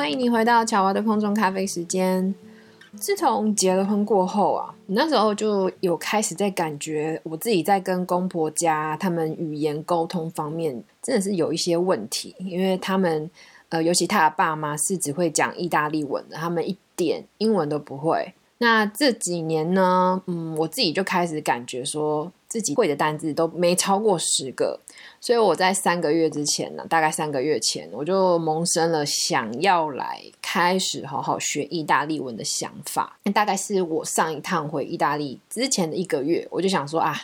欢迎你回到乔娃的空中咖啡时间。自从结了婚过后啊，那时候就有开始在感觉我自己在跟公婆家他们语言沟通方面真的是有一些问题，因为他们呃，尤其他的爸妈是只会讲意大利文的，他们一点英文都不会。那这几年呢，嗯，我自己就开始感觉说自己会的单字都没超过十个，所以我在三个月之前呢，大概三个月前，我就萌生了想要来开始好好学意大利文的想法。那大概是我上一趟回意大利之前的一个月，我就想说啊，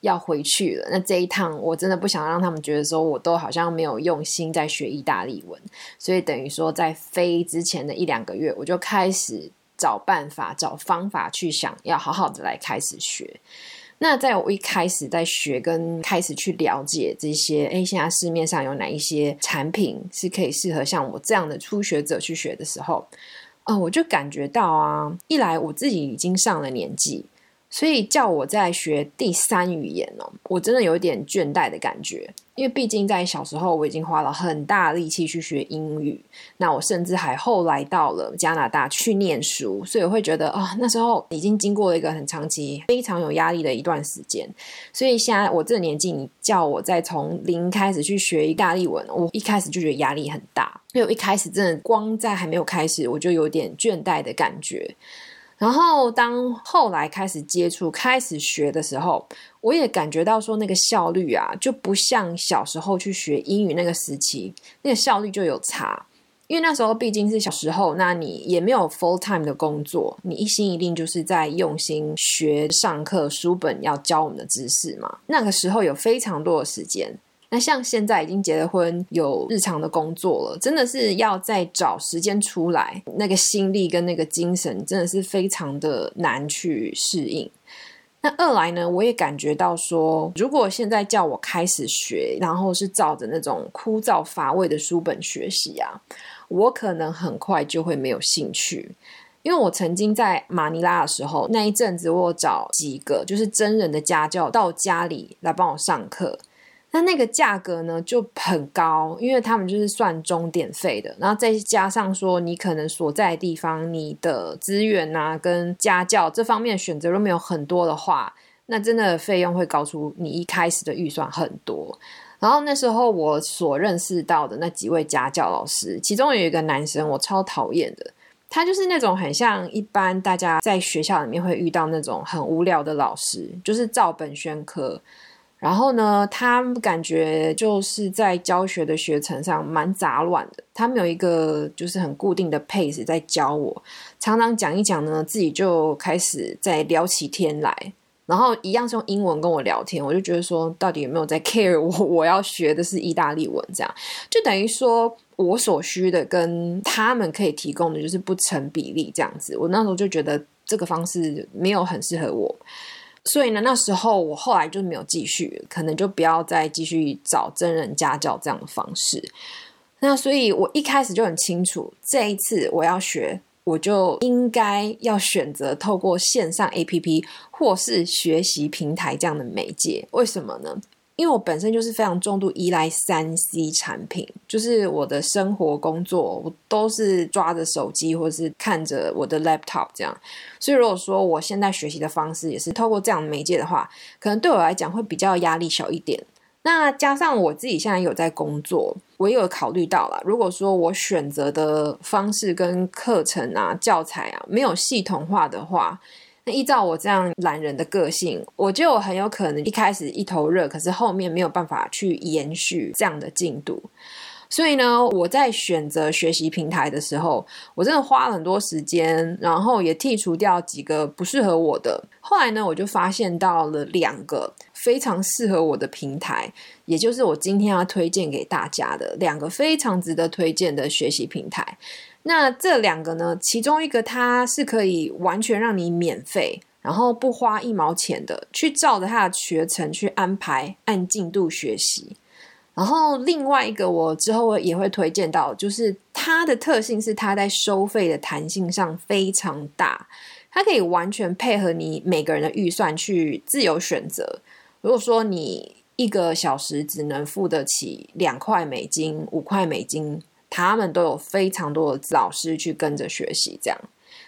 要回去了。那这一趟我真的不想让他们觉得说我都好像没有用心在学意大利文，所以等于说在飞之前的一两个月，我就开始。找办法、找方法去想要好好的来开始学。那在我一开始在学跟开始去了解这些，哎，现在市面上有哪一些产品是可以适合像我这样的初学者去学的时候，啊，我就感觉到啊，一来我自己已经上了年纪。所以叫我在学第三语言哦，我真的有一点倦怠的感觉，因为毕竟在小时候我已经花了很大力气去学英语，那我甚至还后来到了加拿大去念书，所以我会觉得啊，那时候已经经过了一个很长期、非常有压力的一段时间。所以现在我这个年纪，你叫我再从零开始去学意大利文，我一开始就觉得压力很大，因为我一开始真的光在还没有开始，我就有点倦怠的感觉。然后，当后来开始接触、开始学的时候，我也感觉到说，那个效率啊，就不像小时候去学英语那个时期，那个效率就有差。因为那时候毕竟是小时候，那你也没有 full time 的工作，你一心一定就是在用心学、上课、书本要教我们的知识嘛。那个时候有非常多的时间。那像现在已经结了婚，有日常的工作了，真的是要再找时间出来，那个心力跟那个精神，真的是非常的难去适应。那二来呢，我也感觉到说，如果现在叫我开始学，然后是照着那种枯燥乏味的书本学习啊，我可能很快就会没有兴趣。因为我曾经在马尼拉的时候，那一阵子我找几个就是真人的家教到家里来帮我上课。那那个价格呢就很高，因为他们就是算钟点费的，然后再加上说你可能所在的地方，你的资源啊跟家教这方面选择都没有很多的话，那真的费用会高出你一开始的预算很多。然后那时候我所认识到的那几位家教老师，其中有一个男生我超讨厌的，他就是那种很像一般大家在学校里面会遇到那种很无聊的老师，就是照本宣科。然后呢，他感觉就是在教学的学程上蛮杂乱的，他没有一个就是很固定的 pace 在教我，常常讲一讲呢，自己就开始在聊起天来，然后一样是用英文跟我聊天，我就觉得说，到底有没有在 care 我？我要学的是意大利文，这样就等于说我所需的跟他们可以提供的就是不成比例，这样子，我那时候就觉得这个方式没有很适合我。所以呢，那时候我后来就没有继续，可能就不要再继续找真人家教这样的方式。那所以，我一开始就很清楚，这一次我要学，我就应该要选择透过线上 APP 或是学习平台这样的媒介。为什么呢？因为我本身就是非常重度依赖三 C 产品，就是我的生活工作我都是抓着手机或是看着我的 laptop 这样，所以如果说我现在学习的方式也是透过这样的媒介的话，可能对我来讲会比较压力小一点。那加上我自己现在有在工作，我也有考虑到了，如果说我选择的方式跟课程啊、教材啊没有系统化的话。那依照我这样懒人的个性，我就很有可能一开始一头热，可是后面没有办法去延续这样的进度。所以呢，我在选择学习平台的时候，我真的花了很多时间，然后也剔除掉几个不适合我的。后来呢，我就发现到了两个非常适合我的平台，也就是我今天要推荐给大家的两个非常值得推荐的学习平台。那这两个呢？其中一个它是可以完全让你免费，然后不花一毛钱的，去照着它的学程去安排，按进度学习。然后另外一个我之后也会推荐到，就是它的特性是它在收费的弹性上非常大，它可以完全配合你每个人的预算去自由选择。如果说你一个小时只能付得起两块美金、五块美金。他们都有非常多的老师去跟着学习。这样，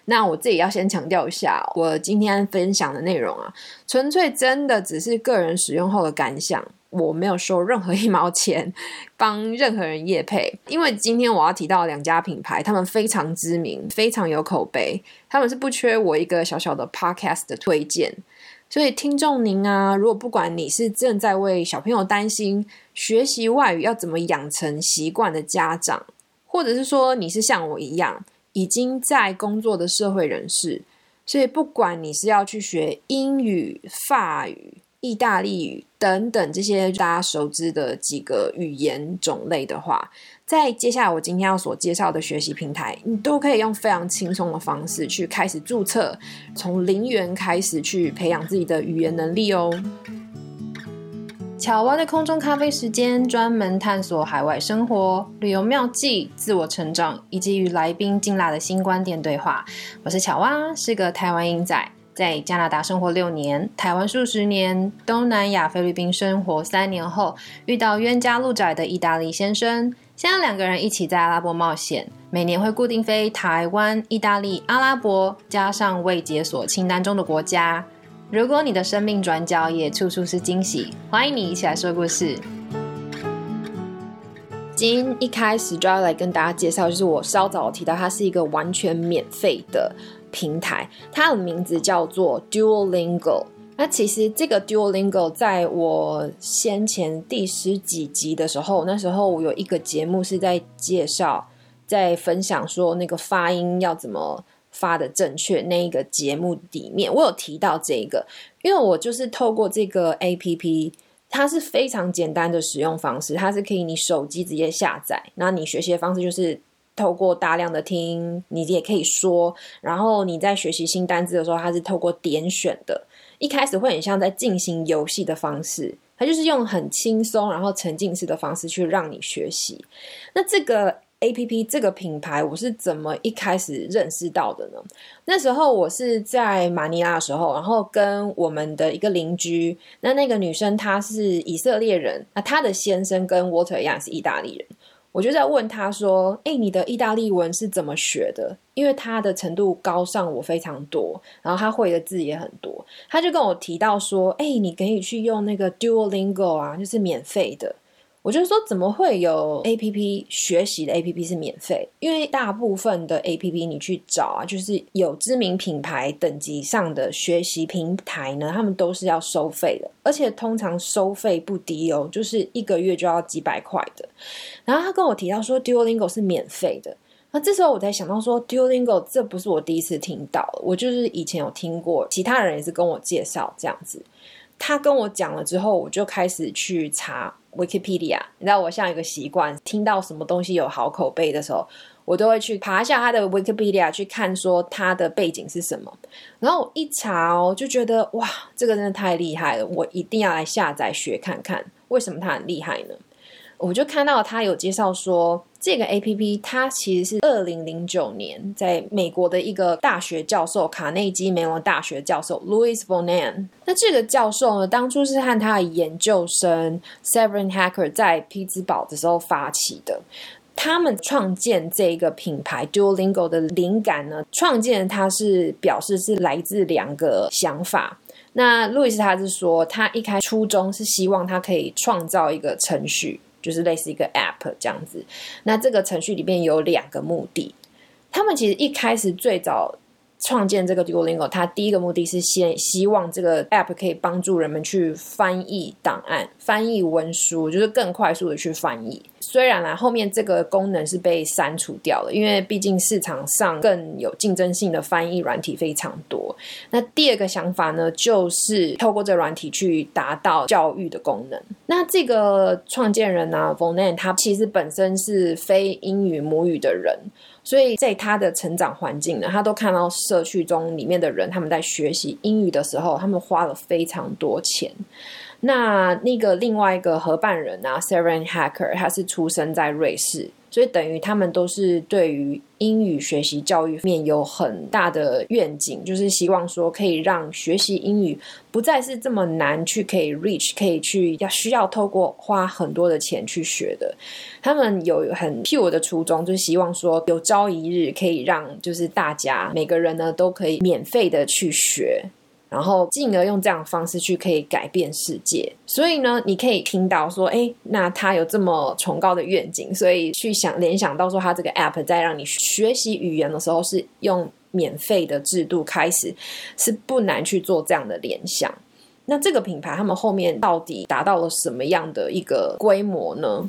那我自己要先强调一下，我今天分享的内容啊，纯粹真的只是个人使用后的感想。我没有收任何一毛钱，帮任何人业配，因为今天我要提到两家品牌，他们非常知名，非常有口碑，他们是不缺我一个小小的 podcast 的推荐。所以听众您啊，如果不管你是正在为小朋友担心学习外语要怎么养成习惯的家长，或者是说你是像我一样已经在工作的社会人士，所以不管你是要去学英语、法语。意大利语等等这些大家熟知的几个语言种类的话，在接下来我今天要所介绍的学习平台，你都可以用非常轻松的方式去开始注册，从零元开始去培养自己的语言能力哦。巧蛙的空中咖啡时间，专门探索海外生活、旅游妙计、自我成长，以及与来宾劲辣的新观点对话。我是巧蛙，是个台湾英仔。在加拿大生活六年，台湾数十年，东南亚菲律宾生活三年后，遇到冤家路窄的意大利先生，现在两个人一起在阿拉伯冒险，每年会固定飞台湾、意大利、阿拉伯，加上未解锁清单中的国家。如果你的生命转角也处处是惊喜，欢迎你一起来说故事。今天一开始就要来跟大家介绍，就是我稍早提到，它是一个完全免费的。平台，它的名字叫做 Duolingo。那其实这个 Duolingo 在我先前第十几集的时候，那时候我有一个节目是在介绍，在分享说那个发音要怎么发的正确。那一个节目里面，我有提到这个，因为我就是透过这个 APP，它是非常简单的使用方式，它是可以你手机直接下载，那你学习的方式就是。透过大量的听，你也可以说。然后你在学习新单字的时候，它是透过点选的。一开始会很像在进行游戏的方式，它就是用很轻松，然后沉浸式的方式去让你学习。那这个 A P P 这个品牌，我是怎么一开始认识到的呢？那时候我是在马尼拉的时候，然后跟我们的一个邻居，那那个女生她是以色列人，那她的先生跟 Water 一样是意大利人。我就在问他说：“哎，你的意大利文是怎么学的？因为他的程度高上我非常多，然后他会的字也很多。他就跟我提到说：‘哎，你可以去用那个 Duolingo 啊，就是免费的。’我就说：怎么会有 A P P 学习的 A P P 是免费？因为大部分的 A P P 你去找啊，就是有知名品牌等级上的学习平台呢，他们都是要收费的，而且通常收费不低哦，就是一个月就要几百块的。然后他跟我提到说，Duolingo 是免费的。那这时候我才想到说，Duolingo 这不是我第一次听到，我就是以前有听过，其他人也是跟我介绍这样子。他跟我讲了之后，我就开始去查 Wikipedia。你知道，我像一个习惯，听到什么东西有好口碑的时候，我都会去爬一下他的 Wikipedia 去看，说他的背景是什么。然后一查哦，就觉得哇，这个真的太厉害了，我一定要来下载学看看，为什么他很厉害呢？我就看到他有介绍说，这个 A P P 它其实是二零零九年在美国的一个大学教授卡内基梅隆大学教授 Louis Bonan。那这个教授呢，当初是和他的研究生 Severin Hacker 在匹兹堡的时候发起的。他们创建这个品牌 Duolingo 的灵感呢，创建它是表示是来自两个想法。那路易斯他是说，他一开初衷是希望他可以创造一个程序。就是类似一个 App 这样子，那这个程序里面有两个目的。他们其实一开始最早创建这个 Duolingo，它第一个目的是先希望这个 App 可以帮助人们去翻译档案、翻译文书，就是更快速的去翻译。虽然呢，后面这个功能是被删除掉了，因为毕竟市场上更有竞争性的翻译软体非常多。那第二个想法呢，就是透过这软体去达到教育的功能。那这个创建人呢 v o n a n 他其实本身是非英语母语的人，所以在他的成长环境呢，他都看到社区中里面的人他们在学习英语的时候，他们花了非常多钱。那那个另外一个合办人啊，Seren Hacker，他是出生在瑞士。所以等于他们都是对于英语学习教育面有很大的愿景，就是希望说可以让学习英语不再是这么难去可以 reach，可以去要需要透过花很多的钱去学的。他们有很 pure 的初衷，就是希望说有朝一日可以让就是大家每个人呢都可以免费的去学。然后进而用这样的方式去可以改变世界，所以呢，你可以听到说，哎，那他有这么崇高的愿景，所以去想联想到说，他这个 app 在让你学习语言的时候是用免费的制度开始，是不难去做这样的联想。那这个品牌他们后面到底达到了什么样的一个规模呢？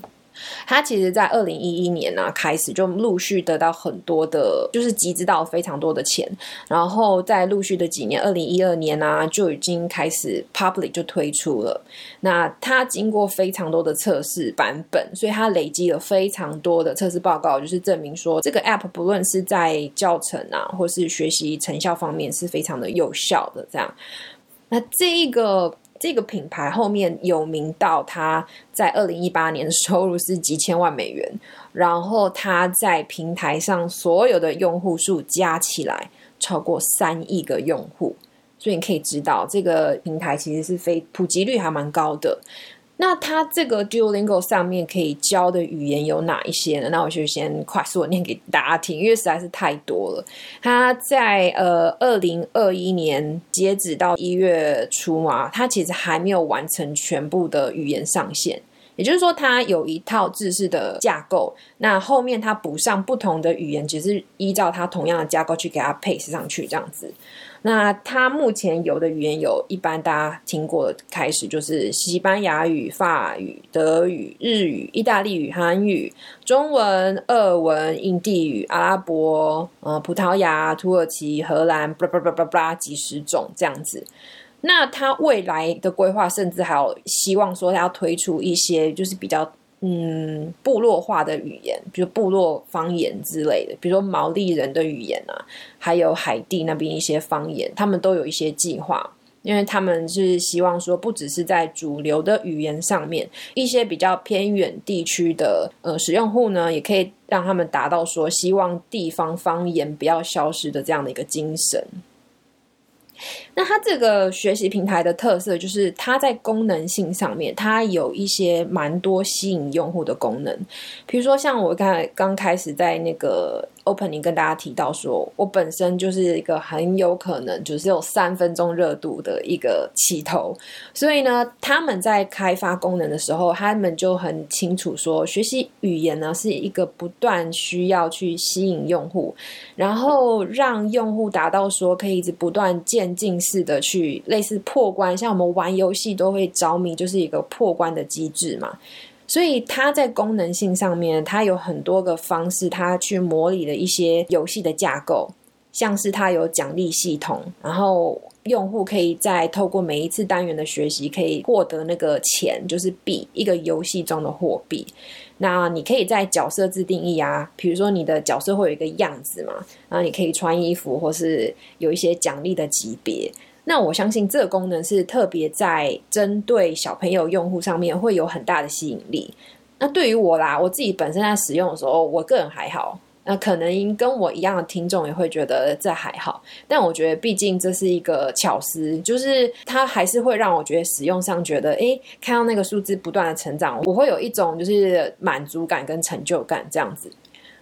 他其实，在二零一一年呢，开始就陆续得到很多的，就是集资到非常多的钱，然后在陆续的几年，二零一二年呢，就已经开始 public 就推出了。那它经过非常多的测试版本，所以它累积了非常多的测试报告，就是证明说这个 app 不论是在教程啊，或是学习成效方面，是非常的有效的。这样，那这一个。这个品牌后面有名到，它在二零一八年的收入是几千万美元，然后它在平台上所有的用户数加起来超过三亿个用户，所以你可以知道这个平台其实是非普及率还蛮高的。那它这个 Duolingo 上面可以教的语言有哪一些呢？那我就先快速念给大家听，因为实在是太多了。它在呃二零二一年截止到一月初嘛，它其实还没有完成全部的语言上线，也就是说，它有一套制式的架构。那后面它补上不同的语言，只是依照它同样的架构去给它配上去，这样子。那它目前有的语言有一般大家听过的，开始就是西班牙语、法语、德语、日语、意大利语、韩语、中文、俄文、印地语、阿拉伯、呃、葡萄牙、土耳其、荷兰，巴拉巴拉巴拉巴拉几十种这样子。那它未来的规划，甚至还有希望说，它要推出一些就是比较。嗯，部落化的语言，比如部落方言之类的，比如说毛利人的语言啊，还有海地那边一些方言，他们都有一些计划，因为他们是希望说，不只是在主流的语言上面，一些比较偏远地区的呃使用户呢，也可以让他们达到说，希望地方方言不要消失的这样的一个精神。那它这个学习平台的特色就是，它在功能性上面，它有一些蛮多吸引用户的功能。比如说，像我刚才刚开始在那个 opening 跟大家提到，说我本身就是一个很有可能就是有三分钟热度的一个起头，所以呢，他们在开发功能的时候，他们就很清楚说，学习语言呢是一个不断需要去吸引用户，然后让用户达到说可以一直不断渐进。式的去类似破关，像我们玩游戏都会着迷，就是一个破关的机制嘛。所以它在功能性上面，它有很多个方式，它去模拟了一些游戏的架构，像是它有奖励系统，然后用户可以在透过每一次单元的学习，可以获得那个钱，就是币，一个游戏中的货币。那你可以在角色自定义啊，比如说你的角色会有一个样子嘛，然后你可以穿衣服，或是有一些奖励的级别。那我相信这个功能是特别在针对小朋友用户上面会有很大的吸引力。那对于我啦，我自己本身在使用的时候，我个人还好。那可能跟我一样的听众也会觉得这还好，但我觉得毕竟这是一个巧思，就是它还是会让我觉得使用上觉得，哎，看到那个数字不断的成长，我会有一种就是满足感跟成就感这样子。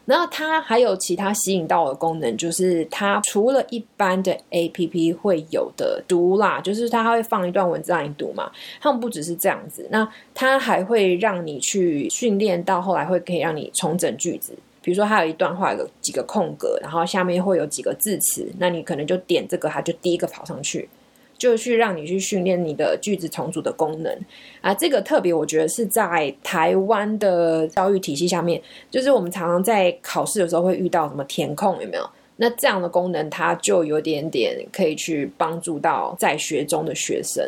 然后它还有其他吸引到的功能，就是它除了一般的 A P P 会有的读啦，就是它会放一段文字让你读嘛。他们不只是这样子，那它还会让你去训练到后来会可以让你重整句子。比如说，它有一段话有几个空格，然后下面会有几个字词，那你可能就点这个，它就第一个跑上去，就去让你去训练你的句子重组的功能啊。这个特别，我觉得是在台湾的教育体系下面，就是我们常常在考试的时候会遇到什么填空，有没有？那这样的功能，它就有点点可以去帮助到在学中的学生。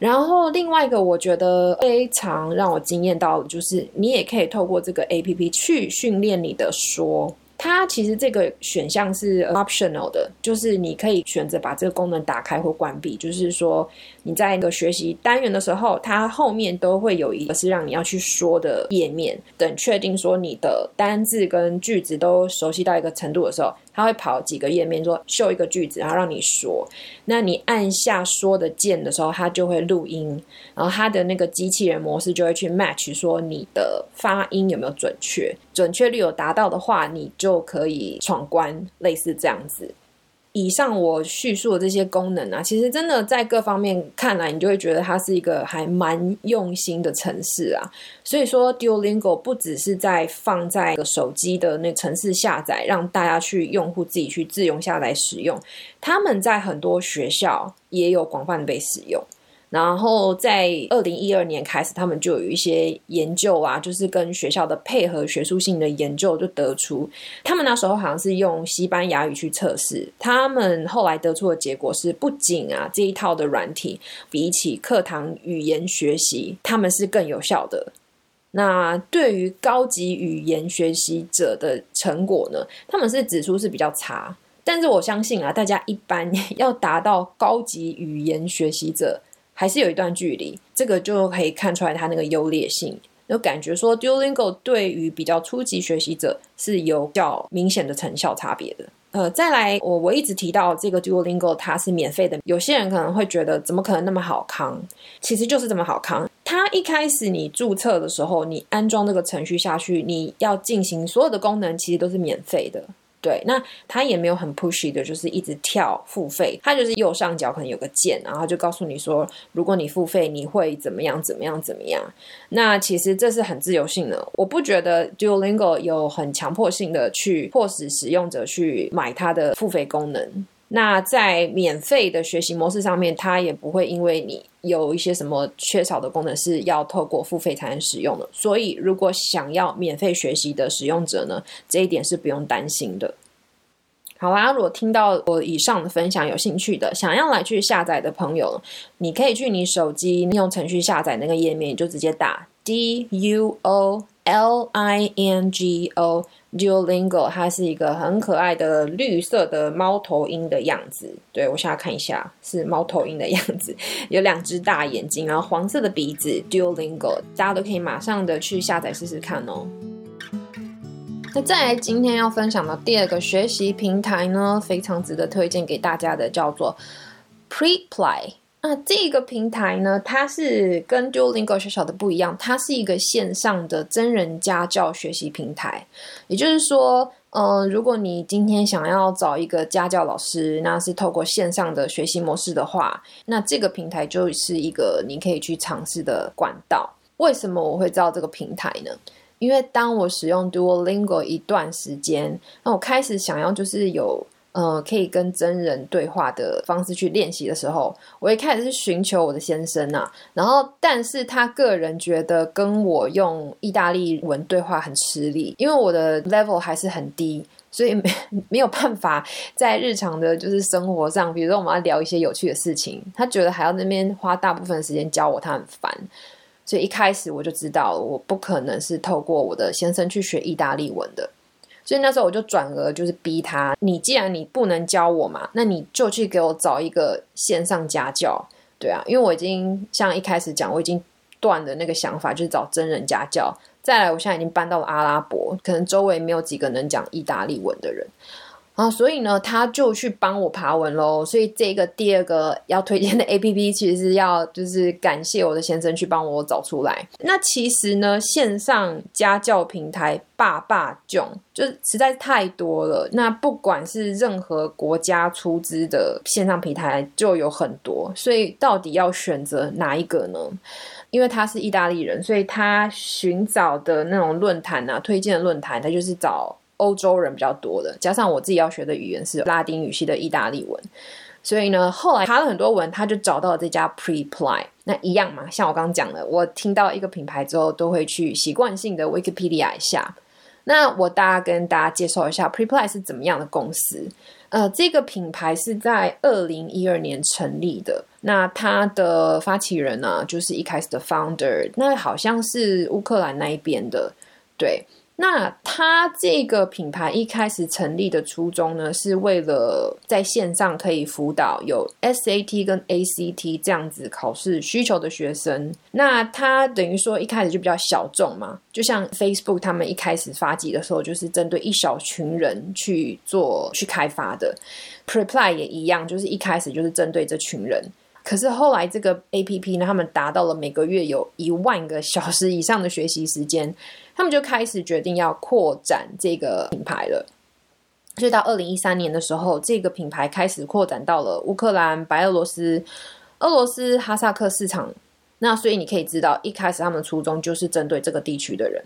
然后另外一个，我觉得非常让我惊艳到的，就是你也可以透过这个 A P P 去训练你的说。它其实这个选项是 optional 的，就是你可以选择把这个功能打开或关闭。就是说你在那个学习单元的时候，它后面都会有一个是让你要去说的页面。等确定说你的单字跟句子都熟悉到一个程度的时候，它会跑几个页面，说秀一个句子，然后让你说。那你按下说的键的时候，它就会录音，然后它的那个机器人模式就会去 match 说你的发音有没有准确，准确率有达到的话，你就可以闯关，类似这样子。以上我叙述的这些功能啊，其实真的在各方面看来，你就会觉得它是一个还蛮用心的城市啊。所以说，Duolingo 不只是在放在手机的那城市下载，让大家去用户自己去自用下来使用，他们在很多学校也有广泛的被使用。然后在二零一二年开始，他们就有一些研究啊，就是跟学校的配合学术性的研究，就得出他们那时候好像是用西班牙语去测试，他们后来得出的结果是，不仅啊这一套的软体比起课堂语言学习，他们是更有效的。那对于高级语言学习者的成果呢，他们是指出是比较差。但是我相信啊，大家一般 要达到高级语言学习者。还是有一段距离，这个就可以看出来它那个优劣性。就感觉说，Duolingo 对于比较初级学习者是有较明显的成效差别的。呃，再来，我我一直提到这个 Duolingo 它是免费的，有些人可能会觉得怎么可能那么好康？其实就是这么好康。它一开始你注册的时候，你安装这个程序下去，你要进行所有的功能，其实都是免费的。对，那它也没有很 pushy 的，就是一直跳付费。它就是右上角可能有个键，然后就告诉你说，如果你付费，你会怎么样怎么样怎么样。那其实这是很自由性的，我不觉得 Duolingo 有很强迫性的去迫使使用者去买它的付费功能。那在免费的学习模式上面，它也不会因为你有一些什么缺少的功能是要透过付费才能使用的。所以，如果想要免费学习的使用者呢，这一点是不用担心的。好啦，如果听到我以上的分享有兴趣的，想要来去下载的朋友，你可以去你手机应用程序下载那个页面，就直接打 D U O L I N G O。Duolingo，它是一个很可爱的绿色的猫头鹰的样子。对我现在看一下，是猫头鹰的样子，有两只大眼睛，然后黄色的鼻子。Duolingo，大家都可以马上的去下载试试看哦。那再来，今天要分享的第二个学习平台呢，非常值得推荐给大家的，叫做 Preply。那这个平台呢，它是跟 Duolingo 小小的不一样，它是一个线上的真人家教学习平台。也就是说，呃，如果你今天想要找一个家教老师，那是透过线上的学习模式的话，那这个平台就是一个你可以去尝试的管道。为什么我会知道这个平台呢？因为当我使用 Duolingo 一段时间，那我开始想要就是有。呃，可以跟真人对话的方式去练习的时候，我一开始是寻求我的先生呐，然后但是他个人觉得跟我用意大利文对话很吃力，因为我的 level 还是很低，所以没 没有办法在日常的就是生活上，比如说我们要聊一些有趣的事情，他觉得还要那边花大部分时间教我，他很烦，所以一开始我就知道我不可能是透过我的先生去学意大利文的。所以那时候我就转而就是逼他，你既然你不能教我嘛，那你就去给我找一个线上家教，对啊，因为我已经像一开始讲，我已经断的那个想法就是找真人家教。再来，我现在已经搬到了阿拉伯，可能周围没有几个能讲意大利文的人。啊，所以呢，他就去帮我爬文喽。所以这个第二个要推荐的 A P P，其实是要就是感谢我的先生去帮我找出来。那其实呢，线上家教平台爸爸囧就实在是太多了。那不管是任何国家出资的线上平台，就有很多。所以到底要选择哪一个呢？因为他是意大利人，所以他寻找的那种论坛啊，推荐的论坛，他就是找。欧洲人比较多的，加上我自己要学的语言是拉丁语系的意大利文，所以呢，后来查了很多文，他就找到了这家 Preply。那一样嘛，像我刚刚讲的，我听到一个品牌之后，都会去习惯性的 Wikipedia 一下。那我大家跟大家介绍一下 Preply 是怎么样的公司。呃，这个品牌是在二零一二年成立的。那它的发起人呢，就是一开始的 Founder，那好像是乌克兰那一边的，对。那它这个品牌一开始成立的初衷呢，是为了在线上可以辅导有 SAT 跟 ACT 这样子考试需求的学生。那它等于说一开始就比较小众嘛，就像 Facebook 他们一开始发迹的时候，就是针对一小群人去做去开发的。Preply 也一样，就是一开始就是针对这群人。可是后来这个 A P P 呢，他们达到了每个月有一万个小时以上的学习时间，他们就开始决定要扩展这个品牌了。所以到二零一三年的时候，这个品牌开始扩展到了乌克兰、白俄罗斯、俄罗斯、哈萨克市场。那所以你可以知道，一开始他们初衷就是针对这个地区的人。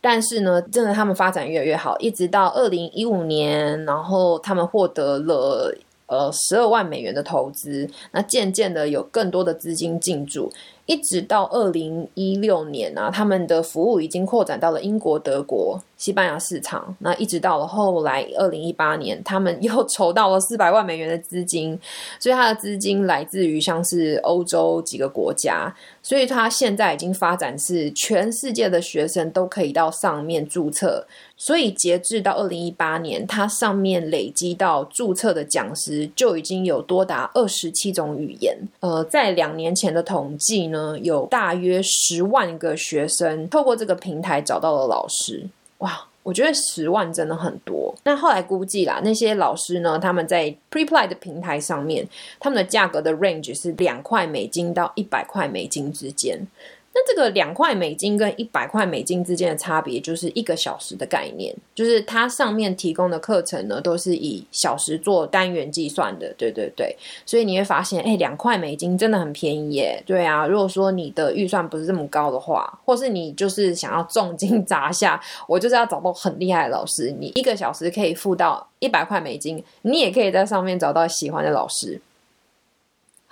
但是呢，真的他们发展越来越好，一直到二零一五年，然后他们获得了。呃，十二万美元的投资，那渐渐的有更多的资金进驻，一直到二零一六年啊，他们的服务已经扩展到了英国、德国。西班牙市场，那一直到了后来二零一八年，他们 又筹到了四百万美元的资金，所以他的资金来自于像是欧洲几个国家，所以他现在已经发展是全世界的学生都可以到上面注册，所以截至到二零一八年，它上面累积到注册的讲师就已经有多达二十七种语言。呃，在两年前的统计呢，有大约十万个学生透过这个平台找到了老师。哇，我觉得十万真的很多。那后来估计啦，那些老师呢，他们在 Preply 的平台上面，他们的价格的 range 是两块美金到一百块美金之间。那这个两块美金跟一百块美金之间的差别，就是一个小时的概念，就是它上面提供的课程呢，都是以小时做单元计算的，对对对，所以你会发现，哎，两块美金真的很便宜耶，对啊，如果说你的预算不是这么高的话，或是你就是想要重金砸下，我就是要找到很厉害的老师，你一个小时可以付到一百块美金，你也可以在上面找到喜欢的老师。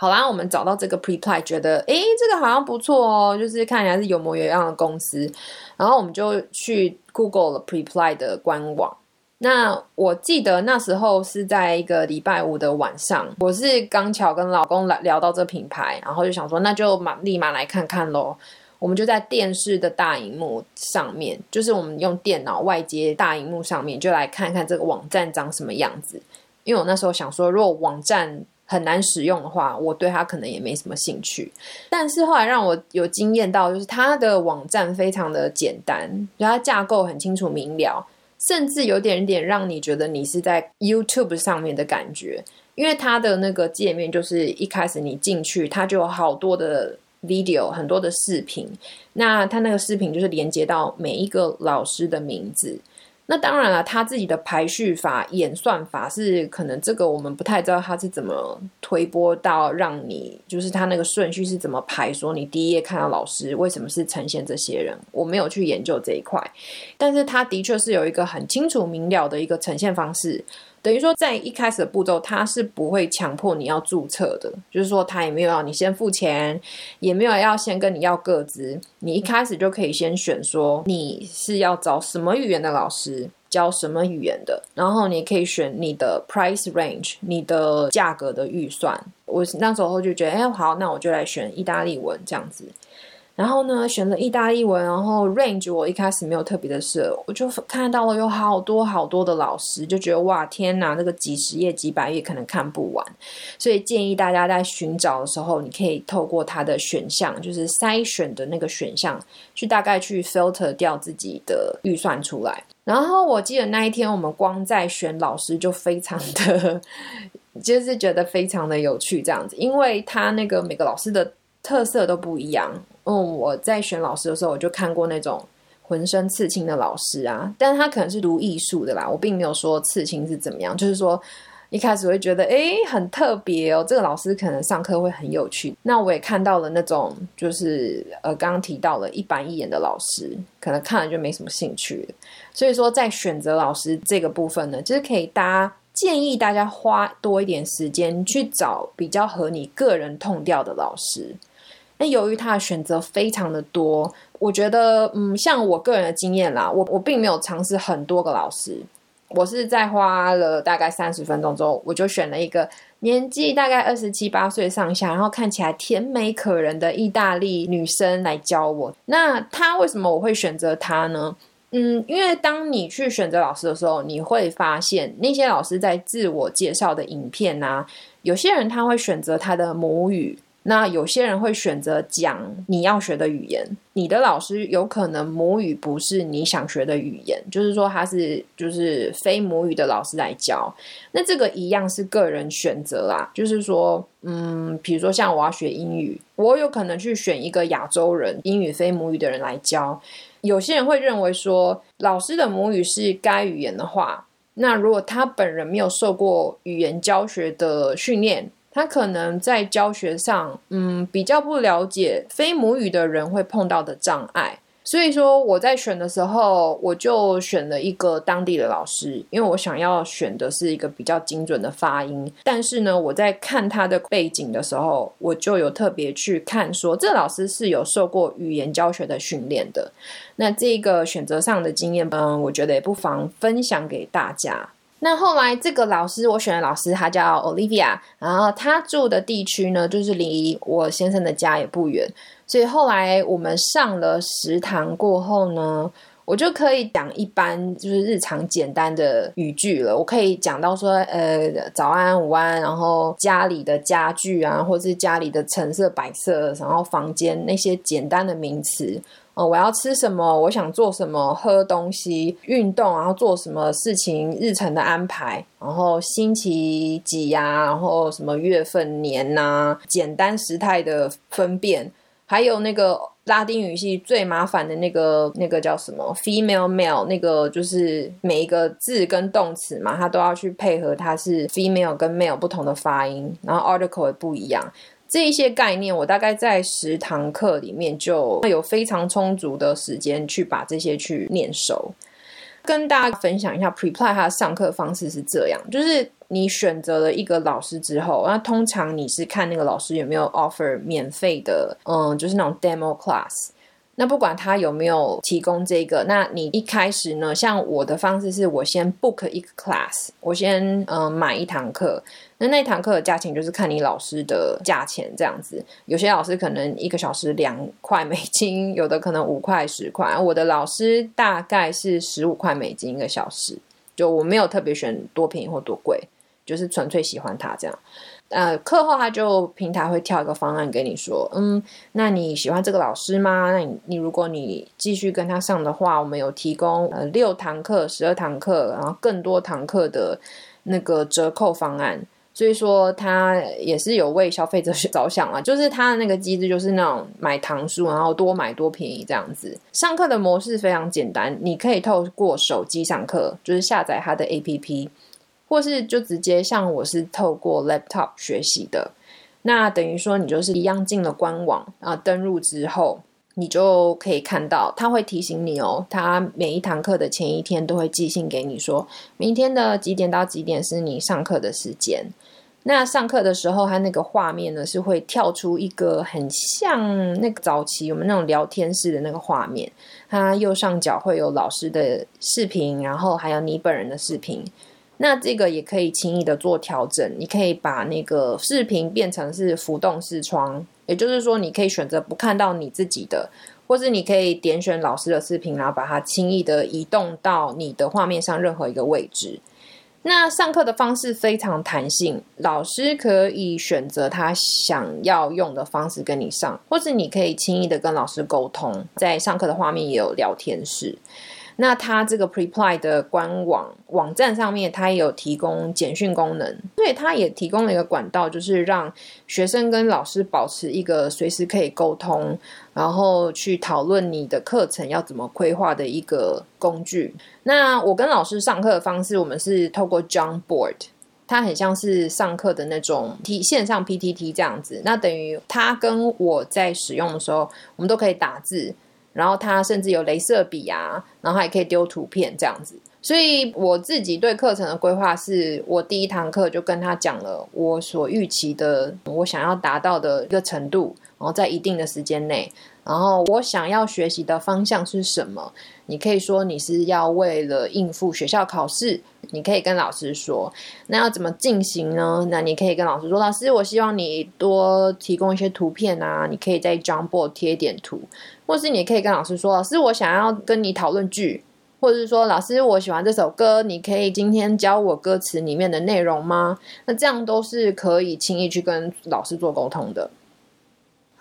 好啦，我们找到这个 Preply，觉得诶，这个好像不错哦，就是看起来是有模有样的公司。然后我们就去 Google 了 Preply 的官网。那我记得那时候是在一个礼拜五的晚上，我是刚巧跟老公来聊到这品牌，然后就想说，那就马立马来看看喽。我们就在电视的大荧幕上面，就是我们用电脑外接大荧幕上面，就来看看这个网站长什么样子。因为我那时候想说，如果网站很难使用的话，我对它可能也没什么兴趣。但是后来让我有惊艳到，就是它的网站非常的简单，就它架构很清楚明了，甚至有点点让你觉得你是在 YouTube 上面的感觉。因为它的那个界面就是一开始你进去，它就有好多的 video，很多的视频。那它那个视频就是连接到每一个老师的名字。那当然了，他自己的排序法、演算法是可能这个我们不太知道他是怎么推波到让你，就是他那个顺序是怎么排，说你第一页看到老师为什么是呈现这些人，我没有去研究这一块，但是他的确是有一个很清楚明了的一个呈现方式。等于说，在一开始的步骤，他是不会强迫你要注册的，就是说，他也没有要你先付钱，也没有要先跟你要个资，你一开始就可以先选说你是要找什么语言的老师教什么语言的，然后你可以选你的 price range，你的价格的预算。我那时候就觉得，哎，好，那我就来选意大利文这样子。然后呢，选了意大利文，然后 range 我一开始没有特别的设，我就看到了有好多好多的老师，就觉得哇天哪，那个几十页几百页可能看不完，所以建议大家在寻找的时候，你可以透过它的选项，就是筛选的那个选项，去大概去 filter 掉自己的预算出来。然后我记得那一天我们光在选老师就非常的，就是觉得非常的有趣这样子，因为他那个每个老师的特色都不一样。嗯，我在选老师的时候，我就看过那种浑身刺青的老师啊，但是他可能是读艺术的啦，我并没有说刺青是怎么样，就是说一开始会觉得哎很特别哦，这个老师可能上课会很有趣。那我也看到了那种就是呃刚刚提到了一板一眼的老师，可能看了就没什么兴趣。所以说在选择老师这个部分呢，就是可以大家建议大家花多一点时间去找比较和你个人痛调的老师。那由于他的选择非常的多，我觉得，嗯，像我个人的经验啦，我我并没有尝试很多个老师，我是在花了大概三十分钟之后，我就选了一个年纪大概二十七八岁上下，然后看起来甜美可人的意大利女生来教我。那她为什么我会选择她呢？嗯，因为当你去选择老师的时候，你会发现那些老师在自我介绍的影片啊，有些人他会选择他的母语。那有些人会选择讲你要学的语言，你的老师有可能母语不是你想学的语言，就是说他是就是非母语的老师来教，那这个一样是个人选择啦。就是说，嗯，比如说像我要学英语，我有可能去选一个亚洲人英语非母语的人来教。有些人会认为说，老师的母语是该语言的话，那如果他本人没有受过语言教学的训练。他可能在教学上，嗯，比较不了解非母语的人会碰到的障碍，所以说我在选的时候，我就选了一个当地的老师，因为我想要选的是一个比较精准的发音。但是呢，我在看他的背景的时候，我就有特别去看，说这老师是有受过语言教学的训练的。那这个选择上的经验，嗯，我觉得也不妨分享给大家。那后来这个老师，我选的老师，他叫 Olivia，然后他住的地区呢，就是离我先生的家也不远，所以后来我们上了食堂过后呢，我就可以讲一般就是日常简单的语句了。我可以讲到说，呃，早安、午安，然后家里的家具啊，或是家里的陈设摆设，然后房间那些简单的名词。我要吃什么？我想做什么？喝东西、运动，然后做什么事情？日程的安排，然后星期几呀？然后什么月份、年呐？简单时态的分辨，还有那个拉丁语系最麻烦的那个那个叫什么？female male 那个就是每一个字跟动词嘛，它都要去配合它是 female 跟 male 不同的发音，然后 article 也不一样。这一些概念，我大概在十堂课里面就有非常充足的时间去把这些去念熟。跟大家分享一下，Preply 它的上课方式是这样：就是你选择了一个老师之后，那通常你是看那个老师有没有 offer 免费的，嗯，就是那种 demo class。那不管他有没有提供这个，那你一开始呢，像我的方式是我先 book 一个 class，我先嗯买一堂课。那那堂课的价钱就是看你老师的价钱这样子，有些老师可能一个小时两块美金，有的可能五块十块。我的老师大概是十五块美金一个小时，就我没有特别选多便宜或多贵，就是纯粹喜欢他这样。呃，课后他就平台会跳一个方案给你说，嗯，那你喜欢这个老师吗？那你你如果你继续跟他上的话，我们有提供呃六堂课、十二堂课，然后更多堂课的那个折扣方案。所以说，他也是有为消费者 着想啊，就是他的那个机制，就是那种买堂数，然后多买多便宜这样子。上课的模式非常简单，你可以透过手机上课，就是下载他的 APP，或是就直接像我是透过 laptop 学习的。那等于说，你就是一样进了官网啊，登录之后。你就可以看到，他会提醒你哦。他每一堂课的前一天都会寄信给你，说明天的几点到几点是你上课的时间。那上课的时候，他那个画面呢是会跳出一个很像那个早期我们那种聊天室的那个画面。它右上角会有老师的视频，然后还有你本人的视频。那这个也可以轻易的做调整，你可以把那个视频变成是浮动视窗。也就是说，你可以选择不看到你自己的，或是你可以点选老师的视频，然后把它轻易的移动到你的画面上任何一个位置。那上课的方式非常弹性，老师可以选择他想要用的方式跟你上，或是你可以轻易的跟老师沟通。在上课的画面也有聊天室。那它这个 Preply 的官网网站上面，它也有提供简讯功能，所以它也提供了一个管道，就是让学生跟老师保持一个随时可以沟通，然后去讨论你的课程要怎么规划的一个工具。那我跟老师上课的方式，我们是透过 Jamboard，它很像是上课的那种 T 线上 PTT 这样子。那等于它跟我在使用的时候，我们都可以打字。然后他甚至有镭射笔啊，然后还可以丢图片这样子。所以我自己对课程的规划是，我第一堂课就跟他讲了我所预期的，我想要达到的一个程度，然后在一定的时间内，然后我想要学习的方向是什么。你可以说你是要为了应付学校考试，你可以跟老师说，那要怎么进行呢？那你可以跟老师说，老师，我希望你多提供一些图片啊，你可以在 Jamboard 贴点图。或是你可以跟老师说，老师，我想要跟你讨论剧，或者是说老师我喜欢这首歌，你可以今天教我歌词里面的内容吗？那这样都是可以轻易去跟老师做沟通的。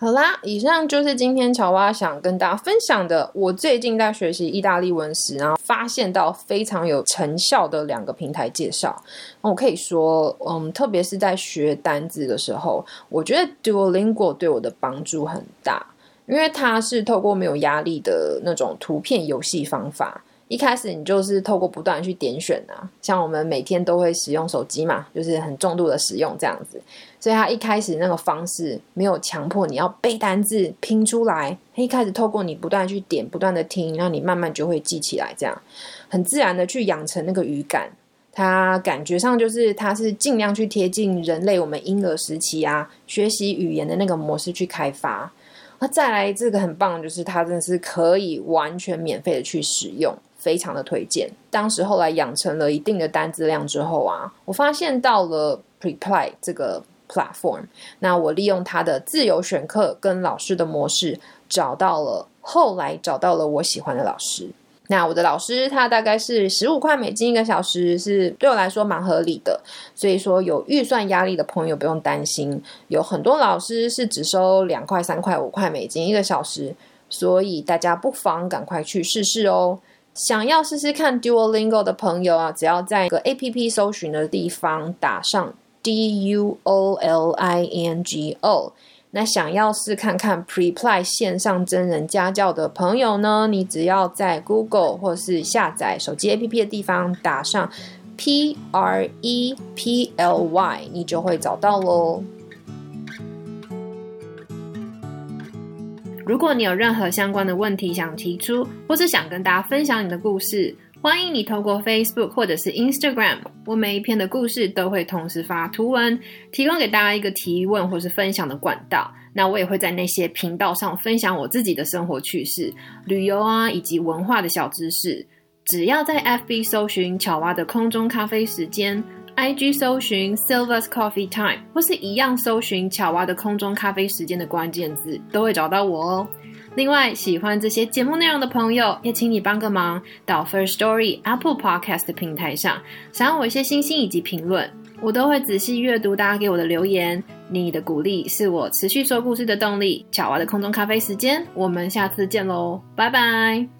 好啦，以上就是今天乔巴想跟大家分享的。我最近在学习意大利文时，然后发现到非常有成效的两个平台介绍。我可以说，嗯，特别是在学单字的时候，我觉得 Duolingo 对我的帮助很大，因为它是透过没有压力的那种图片游戏方法。一开始你就是透过不断去点选啊，像我们每天都会使用手机嘛，就是很重度的使用这样子，所以他一开始那个方式没有强迫你要背单字拼出来，他一开始透过你不断去点、不断的听，让你慢慢就会记起来，这样很自然的去养成那个语感。它感觉上就是它是尽量去贴近人类我们婴儿时期啊学习语言的那个模式去开发。那再来这个很棒，就是它真的是可以完全免费的去使用。非常的推荐。当时后来养成了一定的单字量之后啊，我发现到了 Preply 这个 platform，那我利用它的自由选课跟老师的模式，找到了后来找到了我喜欢的老师。那我的老师他大概是十五块美金一个小时，是对我来说蛮合理的。所以说有预算压力的朋友不用担心，有很多老师是只收两块、三块、五块美金一个小时，所以大家不妨赶快去试试哦。想要试试看 Duolingo 的朋友啊，只要在个 A P P 搜寻的地方打上 D U O L I N G O。那想要试看看 Preply 线上真人家教的朋友呢，你只要在 Google 或是下载手机 A P P 的地方打上 P R E P L Y，你就会找到喽。如果你有任何相关的问题想提出，或是想跟大家分享你的故事，欢迎你透过 Facebook 或者是 Instagram，我每一篇的故事都会同时发图文，提供给大家一个提问或是分享的管道。那我也会在那些频道上分享我自己的生活趣事、旅游啊以及文化的小知识。只要在 FB 搜寻巧蛙的空中咖啡时间。IG 搜寻 Silver's Coffee Time，或是一样搜寻巧蛙的空中咖啡时间的关键字，都会找到我哦。另外，喜欢这些节目内容的朋友，也请你帮个忙，到 First Story Apple Podcast 平台上，赏我一些星星以及评论，我都会仔细阅读大家给我的留言。你的鼓励是我持续说故事的动力。巧蛙的空中咖啡时间，我们下次见喽，拜拜。